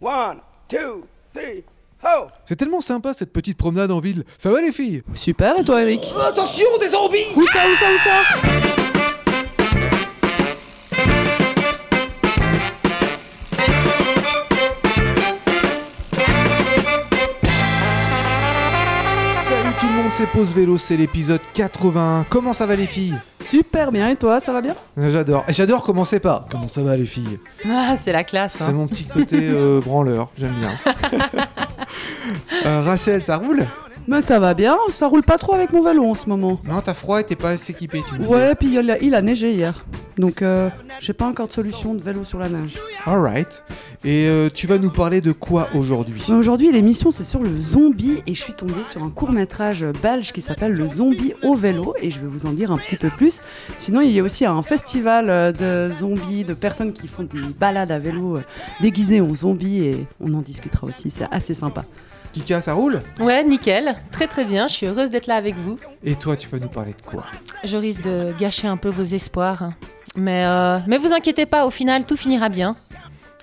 One, two, three, ho! C'est tellement sympa cette petite promenade en ville. Ça va les filles? Super, et toi, Eric? Attention, des zombies Où ça, où ça, où ça? C'est Pause Vélo, c'est l'épisode 81. Comment ça va les filles? Super bien, et toi, ça va bien? J'adore. Et J'adore commencer par Comment ça va les filles? Ah, c'est la classe. C'est hein. mon petit côté euh, branleur, j'aime bien. Euh, Rachel, ça roule? Mais ça va bien, ça roule pas trop avec mon vélo en ce moment. Non, t'as froid et t'es pas assez équipé, tu me. Ouais, puis il a, il a neigé hier. Donc, euh, j'ai pas encore de solution de vélo sur la neige. Alright. Et euh, tu vas nous parler de quoi aujourd'hui? Mais Aujourd'hui, l'émission, c'est sur le zombie et je suis tombée sur un court-métrage belge qui s'appelle Le zombie au vélo et je vais vous en dire un petit peu plus. Sinon, il y a aussi un festival euh, de zombies, de personnes qui font des balades à vélo euh, déguisées en zombies et on en discutera aussi, c'est assez sympa. Kika, ça roule Ouais, nickel. Très très bien. Je suis heureuse d'être là avec vous. Et toi, tu vas nous parler de quoi? Je risque de gâcher un peu vos espoirs. Mais, euh, mais vous inquiétez pas, au final, tout finira bien.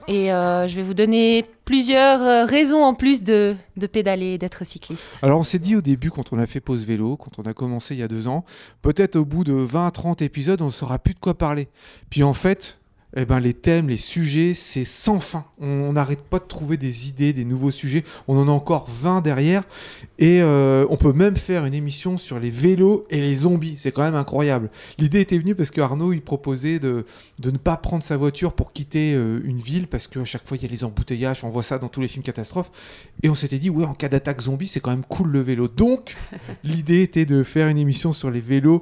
Et euh, je vais vous donner plusieurs euh, raisons en plus de, de pédaler et d'être cycliste. Alors on s'est dit au début quand on a fait pause vélo, quand on a commencé il y a deux ans, peut-être au bout de 20 à 30 épisodes on ne saura plus de quoi parler. Puis en fait, eh ben, les thèmes, les sujets, c'est sans fin. On n'arrête pas de trouver des idées, des nouveaux sujets. On en a encore 20 derrière. Et euh, on peut même faire une émission sur les vélos et les zombies. C'est quand même incroyable. L'idée était venue parce que Arnaud, il proposait de, de ne pas prendre sa voiture pour quitter euh, une ville parce qu'à chaque fois, il y a les embouteillages. On voit ça dans tous les films catastrophes. Et on s'était dit, ouais, en cas d'attaque zombie, c'est quand même cool le vélo. Donc, l'idée était de faire une émission sur les vélos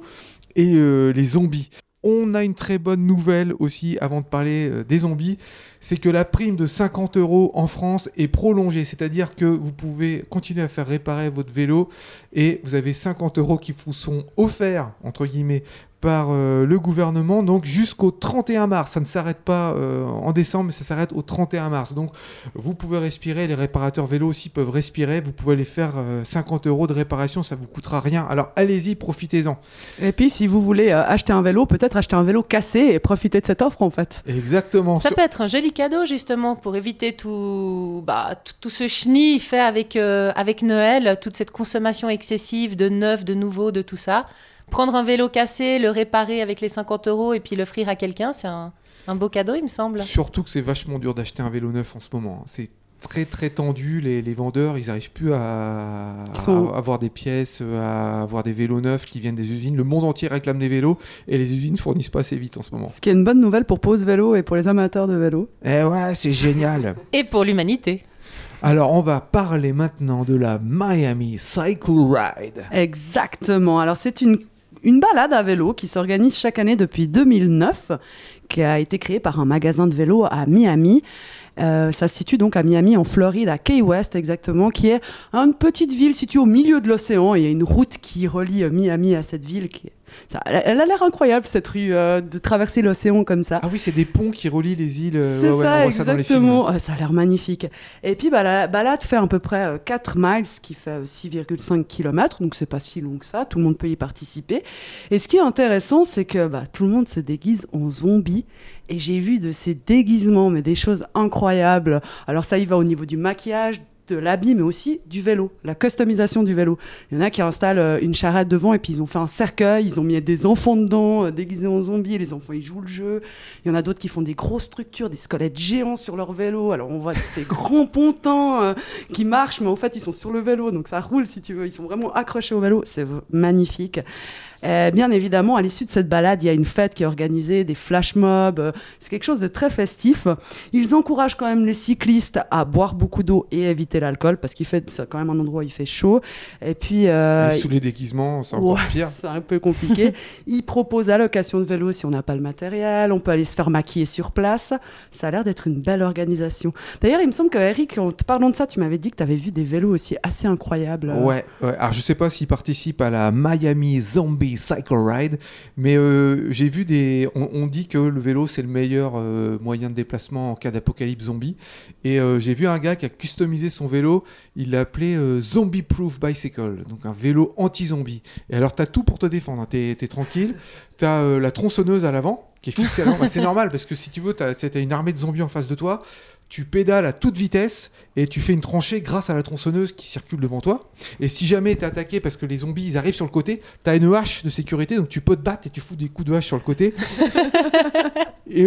et euh, les zombies. On a une très bonne nouvelle aussi avant de parler euh, des zombies, c'est que la prime de 50 euros en France est prolongée, c'est-à-dire que vous pouvez continuer à faire réparer votre vélo et vous avez 50 euros qui vous sont offerts, entre guillemets, par euh, le gouvernement, donc jusqu'au 31 mars. Ça ne s'arrête pas euh, en décembre, mais ça s'arrête au 31 mars. Donc vous pouvez respirer, les réparateurs vélo aussi peuvent respirer, vous pouvez aller faire euh, 50 euros de réparation, ça vous coûtera rien. Alors allez-y, profitez-en. Et puis, si vous voulez euh, acheter un vélo, peut-être acheter un vélo cassé et profiter de cette offre en fait. Exactement. Ça Sur- peut être un joli cadeau justement pour éviter tout, bah, tout, tout ce chenille fait avec, euh, avec Noël, toute cette consommation excessive de neuf, de nouveau, de tout ça. Prendre un vélo cassé, le réparer avec les 50 euros et puis l'offrir à quelqu'un, c'est un, un beau cadeau, il me semble. Surtout que c'est vachement dur d'acheter un vélo neuf en ce moment. hein. C'est très très tendu. Les, les vendeurs, ils n'arrivent plus à, Ils sont- à avoir des pièces, à avoir des vélos neufs qui viennent des usines. Le monde entier réclame des vélos et les usines fournissent pas assez vite en ce moment. Ce qui est une bonne nouvelle pour Pause Vélo et pour les amateurs de vélo. Eh ouais, c'est génial. Et pour l'humanité. Alors, on va parler maintenant de la Miami Cycle Ride. Exactement. Alors c'est une, une balade à vélo qui s'organise chaque année depuis 2009, qui a été créée par un magasin de vélo à Miami. Euh, ça se situe donc à Miami, en Floride, à Key West exactement, qui est une petite ville située au milieu de l'océan. Il y a une route qui relie Miami à cette ville. Qui est- ça- elle a l'air incroyable cette rue euh, de traverser l'océan comme ça. Ah oui, c'est des ponts qui relient les îles. euh, C'est ouais, ouais, ça, on voit ça dans les films. exactement. Ah, ça a l'air magnifique. Et puis, bah, la balade fait à peu près euh, 4 miles, ce qui fait euh, 6,5 km, donc c'est pas si long que ça, tout le monde peut y participer. Et ce qui est intéressant, c'est que bah, tout le monde se déguise en zombie. Et j'ai vu de ces déguisements, mais des choses incroyables. Alors ça y va au niveau du maquillage, de l'habit, mais aussi du vélo, la customisation du vélo. Il y en a qui installent euh, une charrette devant et puis ils ont fait un cercueil, ils ont mis des enfants dedans, euh, déguisés en zombies, et les enfants ils jouent le jeu. Il y en a d'autres qui font des grosses structures, des squelettes géants sur leur vélo. Alors on voit ces grands pontins euh, qui marchent, mais en fait ils sont sur le vélo, donc ça roule si tu veux. Ils sont vraiment accrochés au vélo, c'est magnifique. Bien évidemment, à l'issue de cette balade, il y a une fête qui est organisée, des flash mobs. C'est quelque chose de très festif. Ils encouragent quand même les cyclistes à boire beaucoup d'eau et éviter l'alcool parce qu'il fait c'est quand même un endroit où il fait chaud. Et puis euh, sous les déguisements, c'est encore Ouais, pire. C'est un peu compliqué. Ils proposent la location de vélo si on n'a pas le matériel. On peut aller se faire maquiller sur place. Ça a l'air d'être une belle organisation. D'ailleurs, il me semble que Eric, en te parlant de ça, tu m'avais dit que tu avais vu des vélos aussi assez incroyables. Ouais, ouais. Alors je sais pas s'il participe à la Miami Zombie Cycle Ride, mais euh, j'ai vu des. On, on dit que le vélo c'est le meilleur euh, moyen de déplacement en cas d'apocalypse zombie. Et euh, j'ai vu un gars qui a customisé son vélo. Il l'a appelé euh, Zombie Proof Bicycle, donc un vélo anti-zombie. Et alors t'as tout pour te défendre. hein. T'es es tranquille. T'as euh, la tronçonneuse à l'avant qui est fixée à l'avant. Bah, c'est normal parce que si tu veux, t'as as une armée de zombies en face de toi. Tu pédales à toute vitesse et tu fais une tranchée grâce à la tronçonneuse qui circule devant toi. Et si jamais t'es attaqué parce que les zombies ils arrivent sur le côté, t'as une hache de sécurité donc tu peux te battre et tu fous des coups de hache sur le côté. et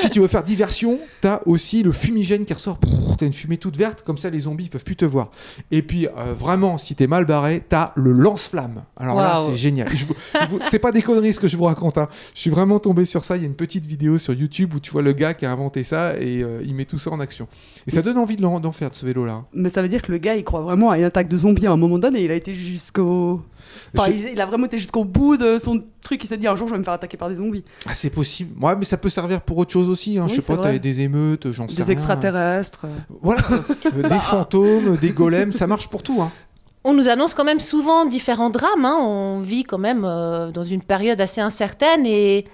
si tu veux faire diversion, t'as aussi le fumigène qui ressort. T'as une fumée toute verte, comme ça les zombies ils peuvent plus te voir. Et puis euh, vraiment, si t'es mal barré, t'as le lance-flamme. Alors là, c'est génial. Je je c'est pas des conneries ce que je vous raconte. hein. Je suis vraiment tombé sur ça. Il y a une petite vidéo sur YouTube où tu vois le gars qui a inventé ça et euh, il met tout ça en action. Et ça donne envie de d'en faire de ce vélo-là. Mais ça veut dire que le gars, il croit vraiment à une attaque de zombies à un moment donné. Il a été jusqu'au. Enfin, Je- il, a vraiment été jusqu'au bout de son truc. Il s'est dit un jour, je vais me faire attaquer par des zombies. Ah, c'est possible. Ouais, mais ça peut servir pour autre chose aussi. Hein. Oui, je sais pas, t'as des émeutes, j'en sais Des rien. extraterrestres. Voilà, Euh, des fantômes, des golems, ça marche pour tout. Hein. On nous annonce quand même souvent différents drames. hein. On vit quand même euh, dans une période assez incertaine et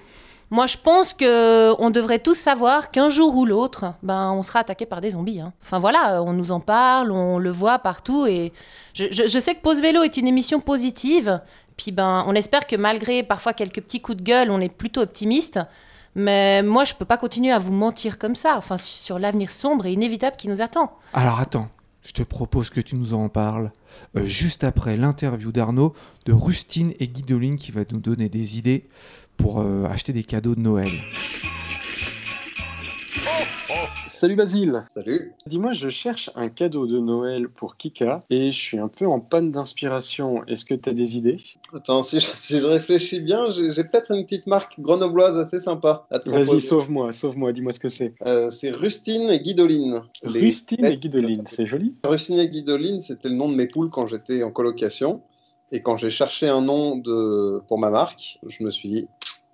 moi je pense que on devrait tous savoir qu'un jour ou l'autre, ben on sera attaqué par des zombies. hein. Enfin voilà, on nous en parle, on le voit partout et je, sais que Pause Vélo est une émission positive. Puis ben on espère que malgré parfois quelques petits coups de gueule, on est plutôt optimiste. Mais moi je peux pas continuer à vous mentir comme ça. Enfin sur l'avenir sombre et inévitable qui nous attend. Alors attends, je te propose que tu nous en parles euh, juste après l'interview d'Arnaud de Rustine et Guidoline qui va nous donner des idées pour euh, acheter des cadeaux de Noël. Salut Basile Salut. Dis-moi, je cherche un cadeau de Noël pour Kika et je suis un peu en panne d'inspiration. Est-ce que tu as des idées? Attends, si je, si je réfléchis bien, j'ai peut-être une petite marque grenobloise assez sympa à te Vas-y, sauve-moi, sauve-moi, dis-moi ce que c'est. Euh, c'est Rustine et Guidoline. Les- Rustine et Guidoline, c'est joli. Rustine et Guidoline, c'était le nom de mes poules quand j'étais en colocation. Et quand j'ai cherché un nom de... pour ma marque, je me suis dit,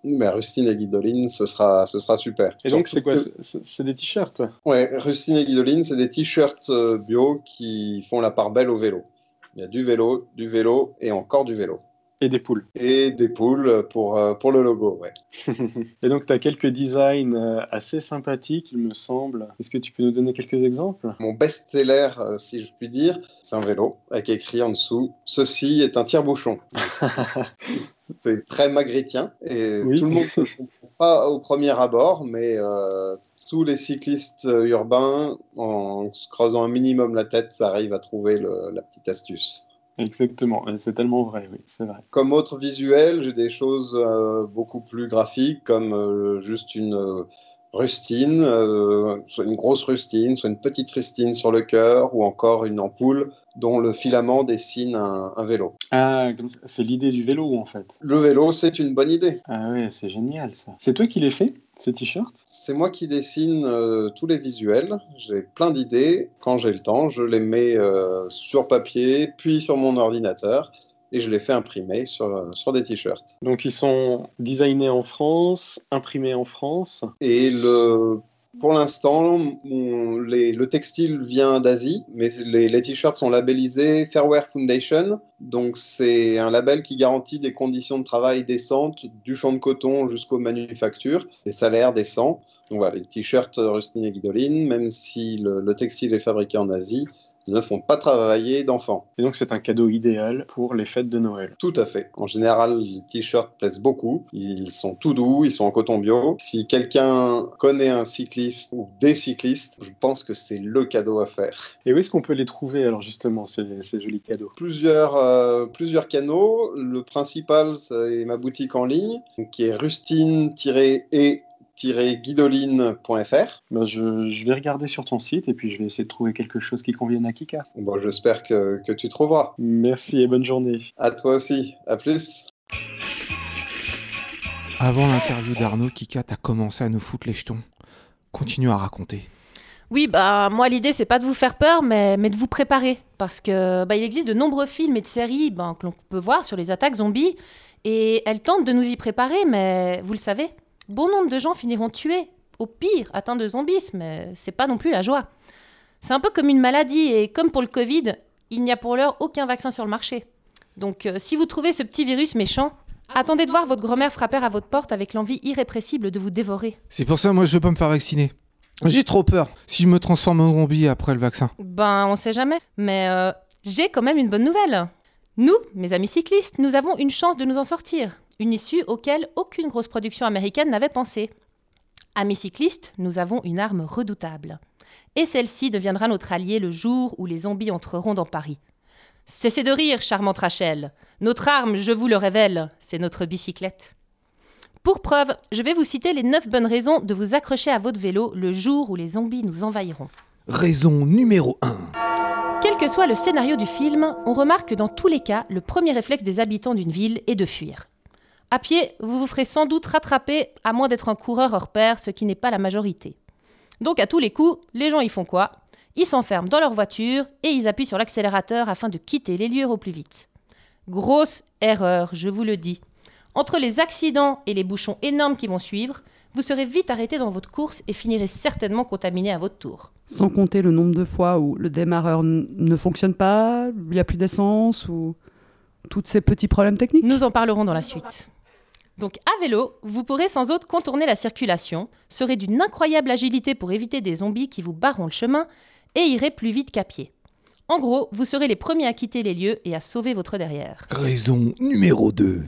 mais Rustine et Guidoline, ce sera, ce sera super. Et donc, c'est quoi c'est des t-shirts? Ouais, Rustine et Guidoline, c'est des t-shirts euh, bio qui font la part belle au vélo. Il y a du vélo, du vélo et encore du vélo. Et des poules. Et des poules pour, euh, pour le logo, ouais. Et donc, tu as quelques designs euh, assez sympathiques, il me semble. Est-ce que tu peux nous donner quelques exemples? Mon best-seller, euh, si je puis dire, c'est un vélo avec écrit en dessous Ceci est un tire-bouchon. c'est très magritien et Oui. tout le monde ne comprend pas au premier abord, mais euh, tous les cyclistes urbains, en se creusant un minimum la tête, ça arrive à trouver le- la petite astuce. Exactement, c'est tellement vrai, oui, c'est vrai. Comme autre visuel, j'ai des choses euh, beaucoup plus graphiques, comme euh, juste une euh, rustine, euh, soit une grosse rustine, soit une petite rustine sur le cœur, ou encore une ampoule dont le filament dessine un, un vélo. Ah, c'est l'idée du vélo, en fait. Le vélo, c'est une bonne idée. Ah ouais, c'est génial, ça. C'est toi qui les fait, ces t-shirts C'est moi qui dessine euh, tous les visuels. J'ai plein d'idées. Quand j'ai le temps, je les mets euh, sur papier, puis sur mon ordinateur, et je les fais imprimer sur, sur des t-shirts. Donc, ils sont designés en France, imprimés en France. Et le, pour l'instant, le textile vient d'Asie, mais les, les t-shirts sont labellisés Fairwear Foundation. Donc, c'est un label qui garantit des conditions de travail décentes, du champ de coton jusqu'aux manufactures, des salaires décents. Donc, voilà, les t-shirts Rustine et Guidoline, même si le, le textile est fabriqué en Asie, ne font pas travailler d'enfants. Et donc, c'est un cadeau idéal pour les fêtes de Noël. Tout à fait. En général, les t-shirts plaisent beaucoup. Ils sont tout doux, ils sont en coton bio. Si quelqu'un connaît un cycliste ou des cyclistes, je pense que c'est le cadeau à faire. Et où est-ce qu'on peut les trouver, alors, justement, ces, ces jolis cadeaux? Plusieurs, euh, plusieurs canaux. Le principal, c'est ma boutique en ligne, qui est rustine-et-guidoline.fr. Ben, je, je vais regarder sur ton site et puis je vais essayer de trouver quelque chose qui convienne à Kika. Bon, j'espère que, que tu trouveras. Merci et bonne journée. À toi aussi. À plus. Avant l'interview d'Arnaud, Kika, t'as commencé à nous foutre les jetons. Continue à raconter. Oui, bah moi l'idée c'est pas de vous faire peur, mais, mais de vous préparer, parce que bah, il existe de nombreux films et de séries ben, que l'on peut voir sur les attaques zombies, et elles tentent de nous y préparer, mais vous le savez, bon nombre de gens finiront tués, au pire atteints de zombies, mais c'est pas non plus la joie. C'est un peu comme une maladie, et comme pour le Covid, il n'y a pour l'heure aucun vaccin sur le marché. Donc euh, si vous trouvez ce petit virus méchant, attendez de voir votre grand-mère frapper à votre porte avec l'envie irrépressible de vous dévorer. C'est pour ça, moi, je veux pas me faire vacciner. J'ai trop peur. Si je me transforme en zombie après le vaccin. Ben, on sait jamais. Mais euh, j'ai quand même une bonne nouvelle. Nous, mes amis cyclistes, nous avons une chance de nous en sortir. Une issue auquel aucune grosse production américaine n'avait pensé. Amis cyclistes, nous avons une arme redoutable. et celle-ci deviendra notre allié le jour où les zombies entreront dans Paris. Cessez de rire, charmante Rachel. Notre arme, je vous le révèle, c'est notre bicyclette. Pour preuve, je vais vous citer les 9 bonnes raisons de vous accrocher à votre vélo le jour où les zombies nous envahiront. Raison numéro 1. Quel que soit le scénario du film, on remarque que dans tous les cas, le premier réflexe des habitants d'une ville est de fuir. À pied, vous vous ferez sans doute rattraper, à moins d'être un coureur hors pair, ce qui n'est pas la majorité. Donc à tous les coups, les gens y font quoi? Ils s'enferment dans leur voiture et ils appuient sur l'accélérateur afin de quitter les lieux au plus vite. Grosse erreur, je vous le dis. Entre les accidents et les bouchons énormes qui vont suivre, vous serez vite arrêté dans votre course et finirez certainement contaminé à votre tour. Sans compter le nombre de fois où le démarreur ne fonctionne pas, il n'y a plus d'essence ou tous ces petits problèmes techniques? Nous en parlerons dans la suite. Donc à vélo, vous pourrez sans autre contourner la circulation, serez d'une incroyable agilité pour éviter des zombies qui vous barreront le chemin et irez plus vite qu'à pied. En gros, vous serez les premiers à quitter les lieux et à sauver votre derrière. Raison numéro 2.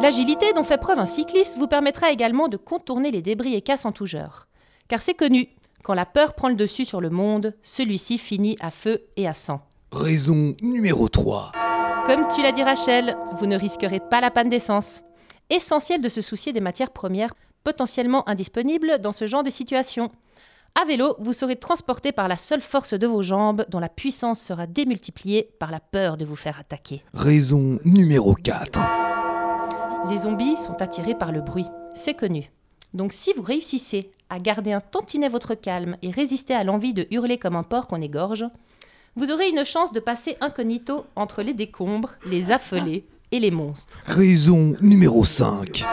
L'agilité dont fait preuve un cycliste vous permettra également de contourner les débris et casses en tout genre. Car c'est connu, quand la peur prend le dessus sur le monde, celui-ci finit à feu et à sang. Raison numéro 3. Comme tu l'as dit Rachel, vous ne risquerez pas la panne d'essence. Essentiel de se soucier des matières premières potentiellement indisponibles dans ce genre de situation. À vélo, vous serez transporté par la seule force de vos jambes dont la puissance sera démultipliée par la peur de vous faire attaquer. Raison numéro 4. Les zombies sont attirés par le bruit, c'est connu. Donc si vous réussissez à garder un tantinet votre calme et résister à l'envie de hurler comme un porc qu'on égorge, vous aurez une chance de passer incognito entre les décombres, les affolés et les monstres. Raison numéro 5.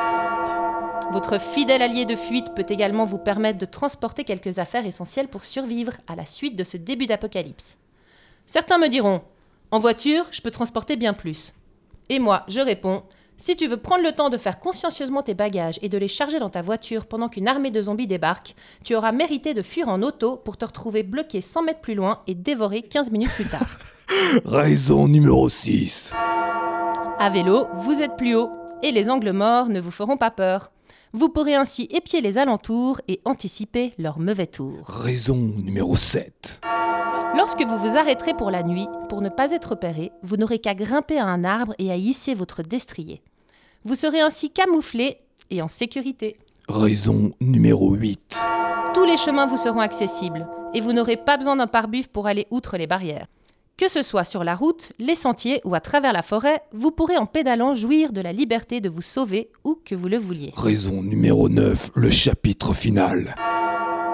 Votre fidèle allié de fuite peut également vous permettre de transporter quelques affaires essentielles pour survivre à la suite de ce début d'apocalypse. Certains me diront En voiture, je peux transporter bien plus. Et moi, je réponds Si tu veux prendre le temps de faire consciencieusement tes bagages et de les charger dans ta voiture pendant qu'une armée de zombies débarque, tu auras mérité de fuir en auto pour te retrouver bloqué 100 mètres plus loin et dévoré 15 minutes plus tard. Raison numéro 6. À vélo, vous êtes plus haut et les angles morts ne vous feront pas peur. Vous pourrez ainsi épier les alentours et anticiper leur mauvais tour. Raison numéro 7. Lorsque vous vous arrêterez pour la nuit, pour ne pas être repéré, vous n'aurez qu'à grimper à un arbre et à hisser votre destrier. Vous serez ainsi camouflé et en sécurité. Raison numéro 8. Tous les chemins vous seront accessibles et vous n'aurez pas besoin d'un pare-buf pour aller outre les barrières. Que ce soit sur la route, les sentiers ou à travers la forêt, vous pourrez en pédalant jouir de la liberté de vous sauver où que vous le vouliez. Raison numéro 9. Le chapitre final.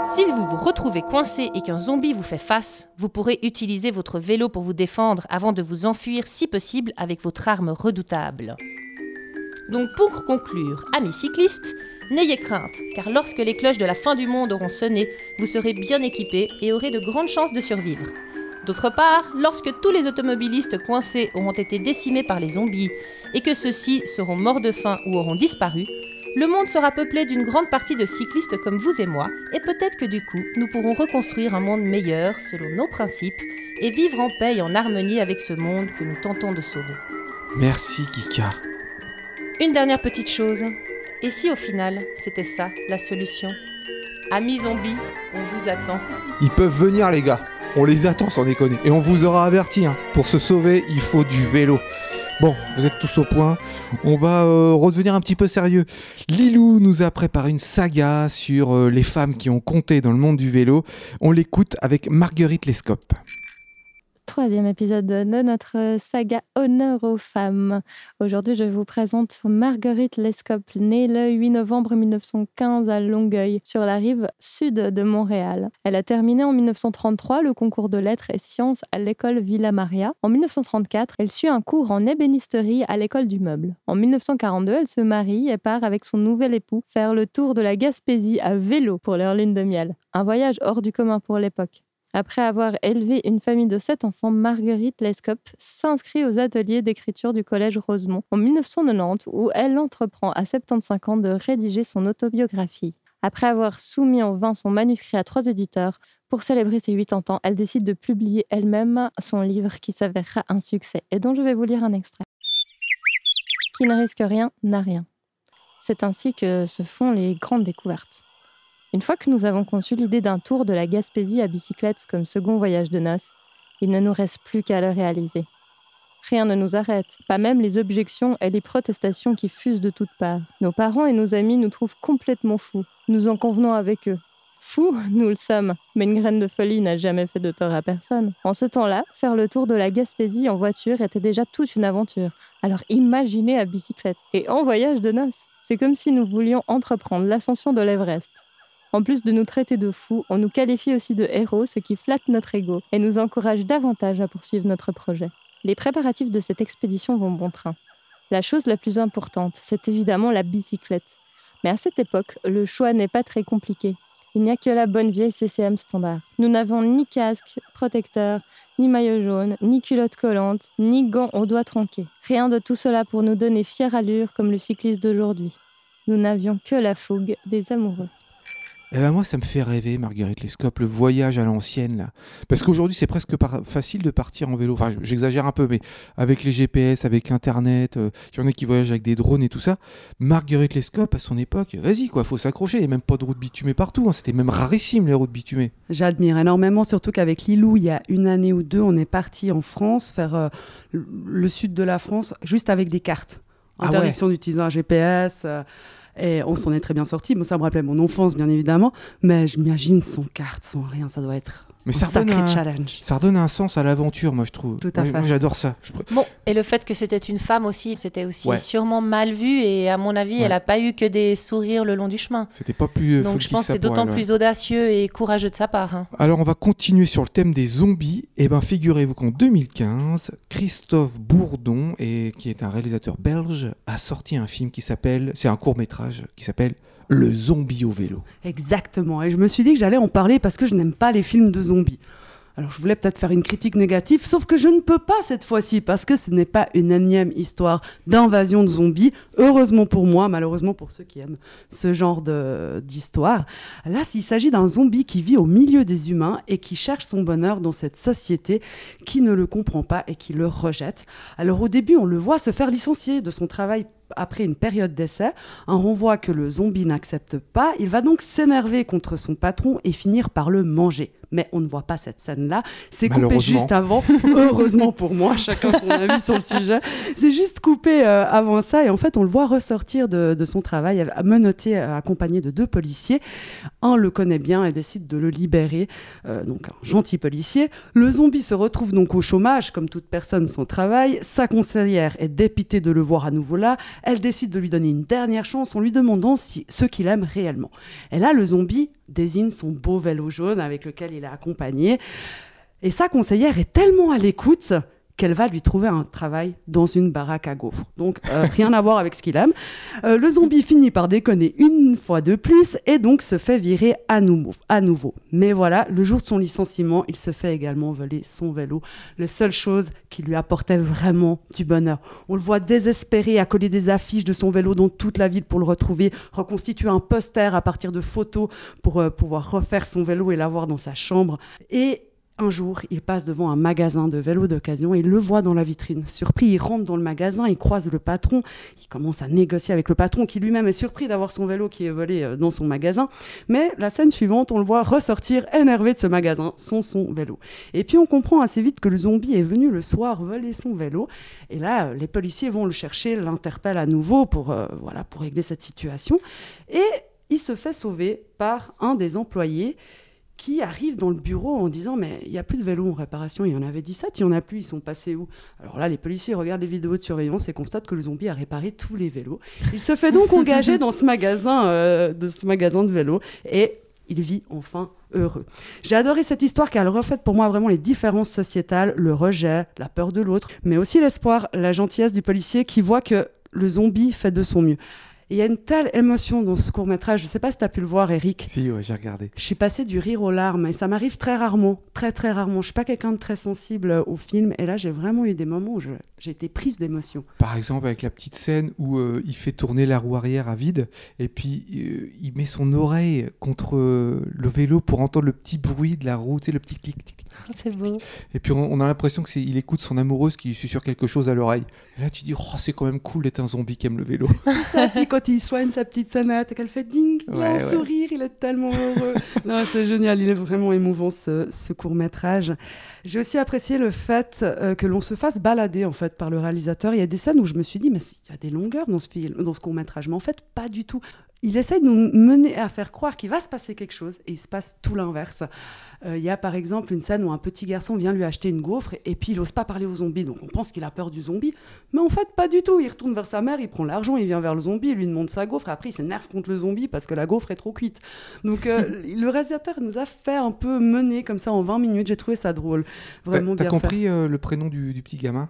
Si vous vous retrouvez coincé et qu'un zombie vous fait face, vous pourrez utiliser votre vélo pour vous défendre avant de vous enfuir si possible avec votre arme redoutable. Donc pour conclure, amis cyclistes, n'ayez crainte, car lorsque les cloches de la fin du monde auront sonné, vous serez bien équipés et aurez de grandes chances de survivre. D'autre part, lorsque tous les automobilistes coincés auront été décimés par les zombies et que ceux-ci seront morts de faim ou auront disparu, le monde sera peuplé d'une grande partie de cyclistes comme vous et moi, et peut-être que du coup, nous pourrons reconstruire un monde meilleur selon nos principes et vivre en paix et en harmonie avec ce monde que nous tentons de sauver. Merci Kika. Une dernière petite chose. Et si au final, c'était ça, la solution? Amis zombies, on vous attend. Ils peuvent venir les gars. On les attend sans déconner. Et on vous aura averti, hein. pour se sauver, il faut du vélo. Bon, vous êtes tous au point. On va euh, redevenir un petit peu sérieux. Lilou nous a préparé une saga sur euh, les femmes qui ont compté dans le monde du vélo. On l'écoute avec Marguerite Lescope. Troisième épisode de notre saga Honneur aux femmes. Aujourd'hui, je vous présente Marguerite Lescope, née le 8 novembre 1915 à Longueuil, sur la rive sud de Montréal. Elle a terminé en 1933 le concours de lettres et sciences à l'école Villa Maria. En 1934, elle suit un cours en ébénisterie à l'école du meuble. En 1942, elle se marie et part avec son nouvel époux faire le tour de la Gaspésie à vélo pour leur lune de miel. Un voyage hors du commun pour l'époque. Après avoir élevé une famille de sept enfants, Marguerite Lescope s'inscrit aux ateliers d'écriture du Collège Rosemont en 1990 où elle entreprend à 75 ans de rédiger son autobiographie. Après avoir soumis en vain son manuscrit à trois éditeurs, pour célébrer ses 80 ans, elle décide de publier elle-même son livre qui s'avérera un succès et dont je vais vous lire un extrait. Qui ne risque rien n'a rien. C'est ainsi que se font les grandes découvertes. Une fois que nous avons conçu l'idée d'un tour de la Gaspésie à bicyclette comme second voyage de noces, il ne nous reste plus qu'à le réaliser. Rien ne nous arrête, pas même les objections et les protestations qui fusent de toutes parts. Nos parents et nos amis nous trouvent complètement fous. Nous en convenons avec eux. Fous, nous le sommes, mais une graine de folie n'a jamais fait de tort à personne. En ce temps-là, faire le tour de la Gaspésie en voiture était déjà toute une aventure. Alors imaginez à bicyclette et en voyage de noces. C'est comme si nous voulions entreprendre l'ascension de l'Everest. En plus de nous traiter de fous, on nous qualifie aussi de héros, ce qui flatte notre ego et nous encourage davantage à poursuivre notre projet. Les préparatifs de cette expédition vont bon train. La chose la plus importante, c'est évidemment la bicyclette. Mais à cette époque, le choix n'est pas très compliqué. Il n'y a que la bonne vieille CCM standard. Nous n'avons ni casque, protecteur, ni maillot jaune, ni culotte collante, ni gants aux doigts tronqués. Rien de tout cela pour nous donner fière allure comme le cycliste d'aujourd'hui. Nous n'avions que la fougue des amoureux. Eh ben moi, ça me fait rêver, Marguerite Lescope, le voyage à l'ancienne, là. Parce qu'aujourd'hui, c'est presque facile de partir en vélo. Enfin, j'exagère un peu, mais avec les GPS, avec Internet, euh, il y en a qui voyagent avec des drones et tout ça. Marguerite Lescope, à son époque, vas-y, quoi, faut s'accrocher. Il n'y a même pas de route bitumée partout. hein. C'était même rarissime, les routes bitumées. J'admire énormément, surtout qu'avec Lilou, il y a une année ou deux, on est parti en France, faire euh, le- sud de la France, juste avec des cartes. Ah Interdiction d'utiliser un GPS. euh, et on s'en est très bien sorti. Bon, ça me rappelait mon enfance, bien évidemment. Mais je m'imagine sans carte, sans rien, ça doit être Mais ça redonne, un, challenge. ça redonne un sens à l'aventure, moi, je trouve. Tout à Moi, fait. moi, j'adore ça. Je Bon, et le fait que c'était une femme aussi, c'était aussi Ouais. sûrement mal vu et à mon avis, Ouais. elle n'a pas eu que des sourires le long du chemin. C'était pas plus. euh, Donc je pense que c'est d'autant plus audacieux et courageux de sa part. hein. Alors on va continuer sur le thème des zombies. Et ben figurez-vous qu'en 2015, Christophe Bourdon, et, qui est un réalisateur belge, a sorti un film qui s'appelle, c'est un court métrage qui s'appelle Le zombie au vélo. Exactement. Et je me suis dit que j'allais en parler parce que je n'aime pas les films de zombies. Alors je voulais peut-être faire une critique négative, sauf que je ne peux pas cette fois-ci parce que ce n'est pas une énième histoire d'invasion de zombies. Heureusement pour moi, malheureusement pour ceux qui aiment ce genre d'histoire. Là, il s'agit d'un zombie qui vit au milieu des humains et qui cherche son bonheur dans cette société qui ne le comprend pas et qui le rejette. Alors au début, on le voit se faire licencier de son travail après une période d'essai. Un renvoi que le zombie n'accepte pas. Il va donc s'énerver contre son patron et finir par le manger. Mais on ne voit pas cette scène-là. C'est coupé juste avant. Heureusement pour moi, chacun son avis sur le sujet. C'est juste coupé euh, avant ça. Et en fait, on le voit ressortir de, de son travail, euh, menotté, euh, accompagné de deux policiers. Un le connaît bien et décide de le libérer. Euh, donc, un gentil policier. Le zombie se retrouve donc au chômage, comme toute personne sans travail. Sa conseillère est dépitée de le voir à nouveau là. Elle décide de lui donner une dernière chance en lui demandant si, ce qu'il aime réellement. Et là, le zombie désigne son beau vélo jaune avec lequel il est accompagné. Et sa conseillère est tellement à l'écoute qu'elle va lui trouver un travail dans une baraque à gaufres. Donc, euh, rien à voir avec ce qu'il aime. Euh, le zombie finit par déconner une fois de plus et donc se fait virer à nouveau. Mais voilà, le jour de son licenciement, il se fait également voler son vélo. La seule chose qui lui apportait vraiment du bonheur. On le voit désespéré à coller des affiches de son vélo dans toute la ville pour le retrouver, reconstituer un poster à partir de photos pour euh, pouvoir refaire son vélo et l'avoir dans sa chambre. Et un jour, il passe devant un magasin de vélos d'occasion et le voit dans la vitrine. Surpris, il rentre dans le magasin, il croise le patron, il commence à négocier avec le patron qui lui-même est surpris d'avoir son vélo qui est volé euh, dans son magasin. Mais la scène suivante, on le voit ressortir énervé de ce magasin sans son vélo. Et puis on comprend assez vite que le zombie est venu le soir voler son vélo. Et là, les policiers vont le chercher, l'interpellent à nouveau pour, euh, voilà, pour régler cette situation. Et il se fait sauver par un des employés qui arrive dans le bureau en disant mais il n'y a plus de vélos en réparation, il y en avait 17, il n'y en a plus, ils sont passés où? Alors là, les policiers regardent les vidéos de surveillance et constatent que le zombie a réparé tous les vélos. Il se fait donc engager dans ce magasin, euh, de ce magasin de vélos et il vit enfin heureux. J'ai adoré cette histoire car elle reflète pour moi vraiment les différences sociétales, le rejet, la peur de l'autre, mais aussi l'espoir, la gentillesse du policier qui voit que le zombie fait de son mieux. Il y a une telle émotion dans ce court métrage, je ne sais pas si tu as pu le voir Eric, Si, ouais, j'ai regardé. je suis passée du rire aux larmes et ça m'arrive très rarement, très très rarement. Je suis pas quelqu'un de très sensible euh, au film et là j'ai vraiment eu des moments où je- j'ai été prise d'émotion. Par exemple, avec la petite scène où euh, il fait tourner la roue arrière à vide, et puis euh, il met son oreille contre euh, le vélo pour entendre le petit bruit de la roue, tu sais, le petit clic, clic, clic. C'est beau. Et puis on, on a l'impression que c'est, il écoute son amoureuse qui lui susurre quelque chose à l'oreille. Et là, tu dis, oh, c'est quand même cool d'être un zombie qui aime le vélo. Ça, puis quand il soigne sa petite sonnette et qu'elle fait ding, il a Ouais, un ouais. sourire, il est tellement heureux. non, c'est génial, il est vraiment émouvant ce, ce court métrage. J'ai aussi apprécié le fait euh, que l'on se fasse balader en fait par le réalisateur. Il y a des scènes où je me suis dit, mais il y a des longueurs dans ce film, dans ce court métrage, mais en fait pas du tout. Il essaye de nous mener à faire croire qu'il va se passer quelque chose et il se passe tout l'inverse. Euh, Il y a par exemple une scène où un petit garçon vient lui acheter une gaufre et puis il n'ose pas parler au zombie, donc on pense qu'il a peur du zombie, mais en fait pas du tout. Il retourne vers sa mère, il prend l'argent, il vient vers le zombie, il lui demande sa gaufre, et après il s'énerve contre le zombie parce que la gaufre est trop cuite. Donc euh, le réalisateur nous a fait un peu mener comme ça en 20 minutes, j'ai trouvé ça drôle. Vraiment t'as compris euh, le prénom du, du petit gamin?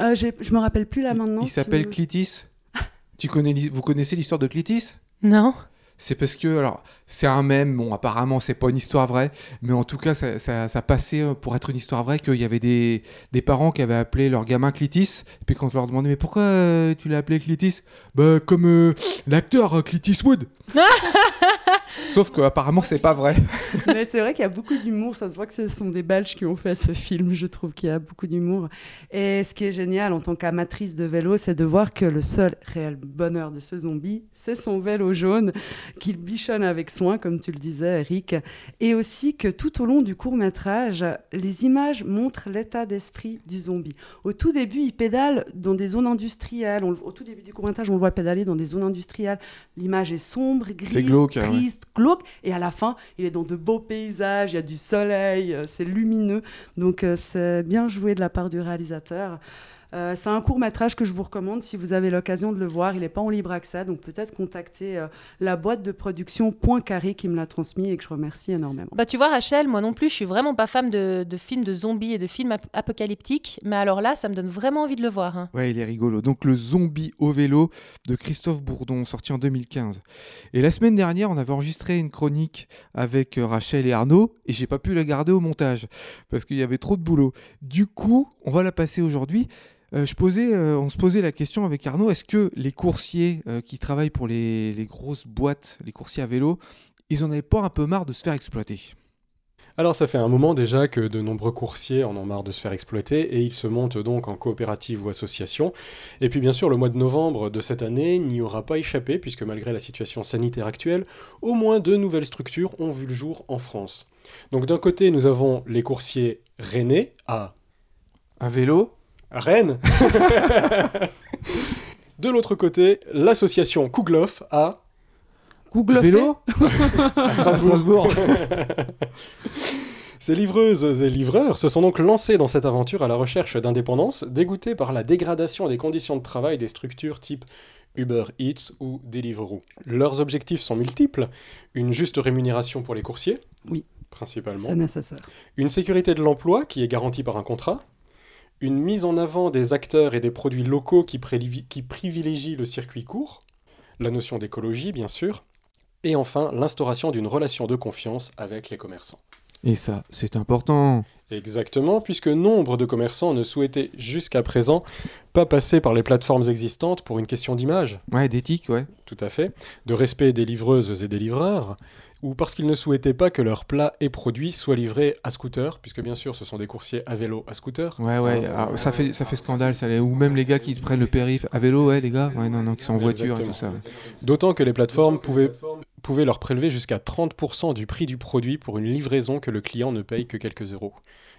Euh, je me rappelle plus là maintenant. Il s'appelle Clitis? tu connais, vous connaissez l'histoire de Clitis? Non C'est parce que, alors, c'est un mème, bon, apparemment, c'est pas une histoire vraie, mais en tout cas, ça, ça, ça passait euh, pour être une histoire vraie qu'il y avait des, des parents qui avaient appelé leur gamin Clitis, et puis quand on leur demandait, mais pourquoi euh, tu l'as appelé Clitis? Bah, comme euh, l'acteur Clint Eastwood Sauf que apparemment c'est pas vrai. Mais c'est vrai qu'il y a beaucoup d'humour. Ça se voit que ce sont des Belges qui ont fait ce film. Je trouve qu'il y a beaucoup d'humour. Et ce qui est génial en tant qu'amatrice de vélo, c'est de voir que le seul réel bonheur de ce zombie, c'est son vélo jaune qu'il bichonne avec soin, comme tu le disais, Eric. Et aussi que tout au long du court métrage, les images montrent l'état d'esprit du zombie. Au tout début, il pédale dans des zones industrielles. On au tout début du court métrage, on le voit pédaler dans des zones industrielles. L'image est sombre, grise, C'est glauque, Et à la fin, il est dans de beaux paysages, il y a du soleil, euh, c'est lumineux. Donc euh, c'est bien joué de la part du réalisateur. Euh, c'est un court métrage que je vous recommande si vous avez l'occasion de le voir. Il n'est pas en libre accès, donc peut-être contacter euh, la boîte de production Point Carré qui me l'a transmis et que je remercie énormément. Bah tu vois Rachel, moi non plus, je suis vraiment pas fan de, de films de zombies et de films ap- apocalyptiques, mais alors là, ça me donne vraiment envie de le voir. hein. Ouais, il est rigolo. Donc le zombie au vélo de Christophe Bourdon, sorti en 2015. Et la semaine dernière, on avait enregistré une chronique avec euh, Rachel et Arnaud, et j'ai pas pu la garder au montage parce qu'il y avait trop de boulot. Du coup, on va la passer aujourd'hui. Euh, je posais, euh, on se posait la question avec Arnaud est-ce que les coursiers euh, qui travaillent pour les, les grosses boîtes, les coursiers à vélo, ils en avaient pas un peu marre de se faire exploiter? Alors ça fait un moment déjà que de nombreux coursiers en ont marre de se faire exploiter et ils se montent donc en coopérative ou association. Et puis bien sûr le mois de novembre de cette année n'y aura pas échappé puisque malgré la situation sanitaire actuelle, au moins deux nouvelles structures ont vu le jour en France. Donc d'un côté nous avons les coursiers rennais à Un vélo Rennes. de l'autre côté l'association Kouglof à Google Vélo à Strasbourg. Ces livreuses et livreurs se sont donc lancés dans cette aventure à la recherche d'indépendance, dégoûtés par la dégradation des conditions de travail des structures type Uber Eats ou Deliveroo. Leurs objectifs sont multiples une juste rémunération pour les coursiers, Oui. principalement, c'est nécessaire. une sécurité de l'emploi qui est garantie par un contrat, une mise en avant des acteurs et des produits locaux qui, privilégient le circuit court, la notion d'écologie bien sûr, et enfin l'instauration d'une relation de confiance avec les commerçants. Et ça, c'est important. Exactement, puisque nombre de commerçants ne souhaitaient jusqu'à présent pas passer par les plateformes existantes pour une question d'image, Ouais, d'éthique, ouais. tout à fait, de respect des livreuses et des livreurs, ou parce qu'ils ne souhaitaient pas que leurs plats et produits soient livrés à scooter, puisque bien sûr ce sont des coursiers à vélo à scooter. Ouais, ouais, Enfin, alors, ça, fait, ça fait scandale, ça. les- Ou même les gars qui prennent le périph' à vélo, ouais, les gars, ouais, non, non, qui sont en voiture et tout ça. D'autant que les plateformes pouvaient, pouvaient leur prélever jusqu'à 30% du prix du produit pour une livraison que le client ne paye que quelques euros.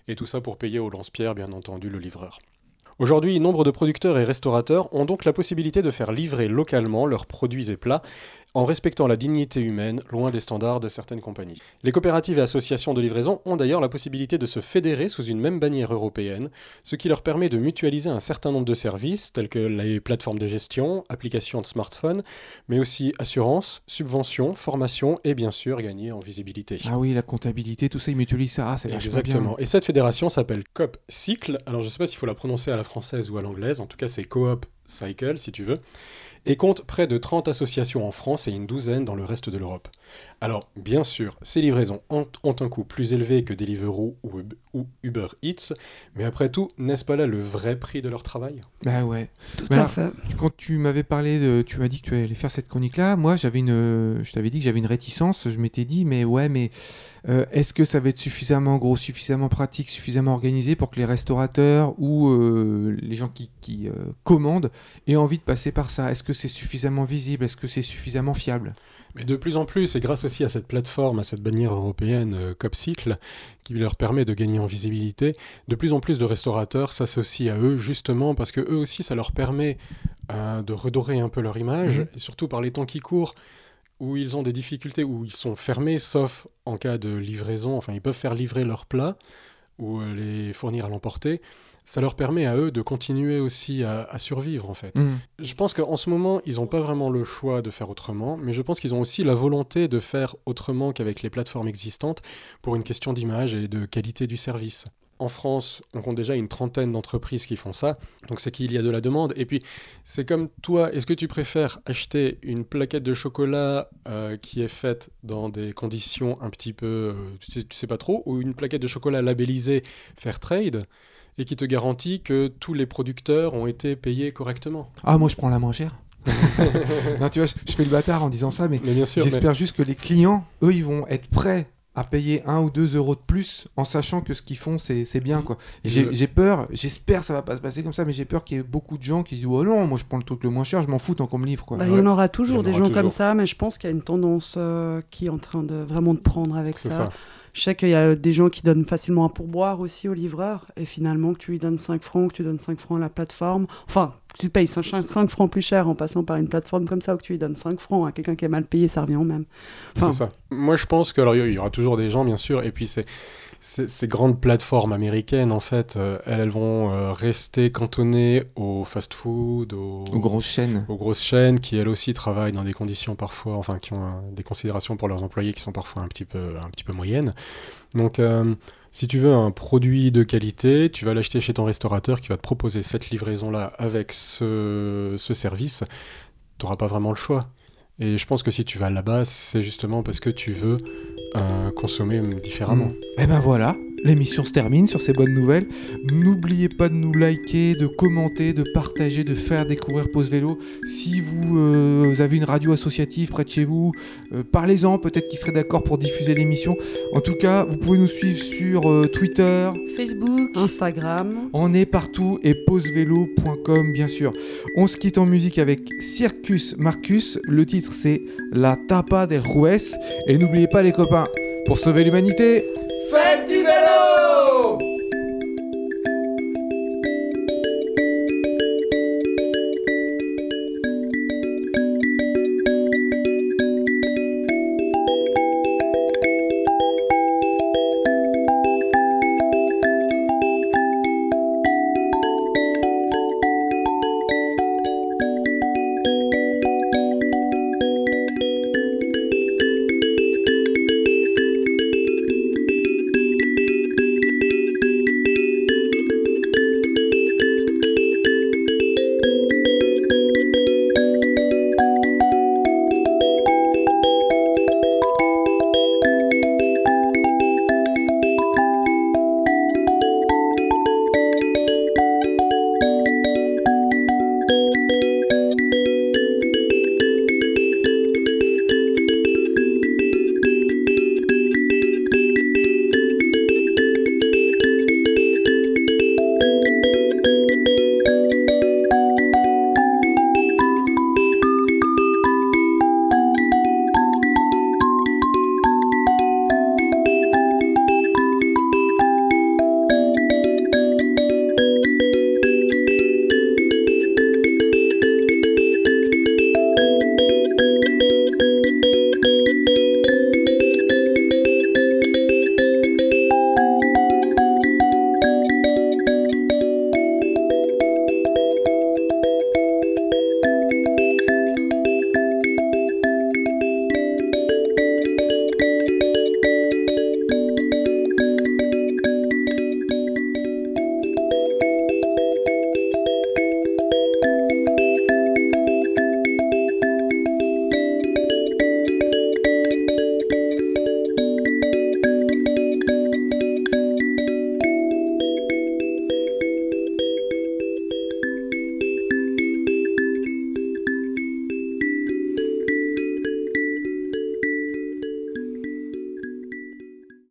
Et tout ça pour payer au lance-pierre, bien entendu, le livreur. Aujourd'hui, nombre de producteurs et restaurateurs ont donc la possibilité de faire livrer localement leurs produits et plats en respectant la dignité humaine, loin des standards de certaines compagnies. Les coopératives et associations de livraison ont d'ailleurs la possibilité de se fédérer sous une même bannière européenne, ce qui leur permet de mutualiser un certain nombre de services, tels que les plateformes de gestion, applications de smartphone, mais aussi assurance, subvention, formation et bien sûr gagner en visibilité. Ah oui, la comptabilité, tout ça, ils mutualisent ça. Ah, c'est bien. Exactement. Et cette fédération s'appelle COP Cycle. Alors je ne sais pas s'il faut la prononcer à la française ou à l'anglaise. En tout cas, c'est Coop Cycle, si tu veux. Et compte près de 30 associations en France et une douzaine dans le reste de l'Europe. Alors, bien sûr, ces livraisons ont, ont un coût plus élevé que Deliveroo ou, Ub- ou Uber Eats, mais après tout, n'est-ce pas là le vrai prix de leur travail? Bah ouais. Tout Mais à alors, fait. Quand tu m'avais parlé, de, tu m'as dit que tu allais faire cette chronique-là, moi j'avais une, je t'avais dit que j'avais une réticence. Je m'étais dit, mais ouais, mais euh, est-ce que ça va être suffisamment gros, suffisamment pratique, suffisamment organisé pour que les restaurateurs ou euh, les gens qui, qui, euh, commandent aient envie de passer par ça? Est-ce que c'est suffisamment visible? Est-ce que c'est suffisamment fiable? Mais de plus en plus, et grâce aussi à cette plateforme, à cette bannière européenne Copcycle, qui leur permet de gagner en visibilité, de plus en plus de restaurateurs s'associent à eux justement parce que eux aussi, ça leur permet de redorer un peu leur image, Mhm. et surtout par les temps qui courent, où ils ont des difficultés, où ils sont fermés, sauf en cas de livraison, enfin ils peuvent faire livrer leurs plats ou euh, les fournir à l'emporter. Ça leur permet à eux de continuer aussi à, à survivre en fait. Mhm. Je pense qu'en ce moment, ils n'ont pas vraiment le choix de faire autrement, mais je pense qu'ils ont aussi la volonté de faire autrement qu'avec les plateformes existantes pour une question d'image et de qualité du service. En France, on compte déjà une trentaine d'entreprises qui font ça, donc c'est qu'il y a de la demande. Et puis, c'est comme toi, est-ce que tu préfères acheter une plaquette de chocolat euh, qui est faite dans des conditions un petit peu, euh, tu, sais, tu sais pas trop, ou une plaquette de chocolat labellisée Fairtrade et qui te garantit que tous les producteurs ont été payés correctement? Ah, moi je prends la moins chère. non, tu vois, je, je fais le bâtard en disant ça, mais mais- J'espère juste que les clients, eux, ils vont être prêts à payer 1 ou 2 euros de plus en sachant que ce qu'ils font, c'est c'est bien. quoi. Et J'ai Je- peur, j'espère que ça va pas se passer comme ça, mais j'ai peur qu'il y ait beaucoup de gens qui disent Oh non, moi je prends le truc le moins cher, je m'en fous tant qu'on me livre. Quoi. Bah, Il y en aura toujours en des aura gens toujours. comme ça, mais je pense qu'il y a une tendance euh, qui est en train de vraiment de prendre avec ça. Je sais qu'il y a des gens qui donnent facilement un pourboire aussi au livreur, et finalement que tu lui donnes 5 francs, que tu donnes 5 francs à la plateforme, enfin, que tu payes 5, 5 francs plus cher en passant par une plateforme comme ça, ou que tu lui donnes 5 francs à quelqu'un qui est mal payé, ça revient même. C'est ça. Moi, je pense que alors il y aura toujours des gens, bien sûr, et puis c'est ces grandes plateformes américaines, en fait, euh, elles, vont euh, rester cantonnées au fast-food, aux, Aux grosses chaînes. aux grosses chaînes qui elles aussi travaillent dans des conditions parfois, enfin qui ont euh, des considérations pour leurs employés qui sont parfois un petit peu, un petit peu moyennes. Donc, euh, si tu veux un produit de qualité, tu vas l'acheter chez ton restaurateur qui va te proposer cette livraison-là avec ce, ce service. Tu n'auras pas vraiment le choix. Et je pense que si tu vas là-bas, c'est justement parce que tu veux euh, consommer différemment. Et ben voilà, l'émission se termine sur ces bonnes nouvelles. N'oubliez pas de nous liker, de commenter, de partager, de faire découvrir Pause Vélo. Si vous, euh, vous avez une radio associative près de chez vous, euh, parlez-en, peut-être qu'ils seraient d'accord pour diffuser l'émission. En tout cas, vous pouvez nous suivre sur euh, Twitter, Facebook. Instagram. On est partout et pausevélo.com bien sûr. On se quitte en musique avec Circus Marcus. Le titre c'est La Tapa del Juez. Et n'oubliez pas les copains, pour sauver l'humanité,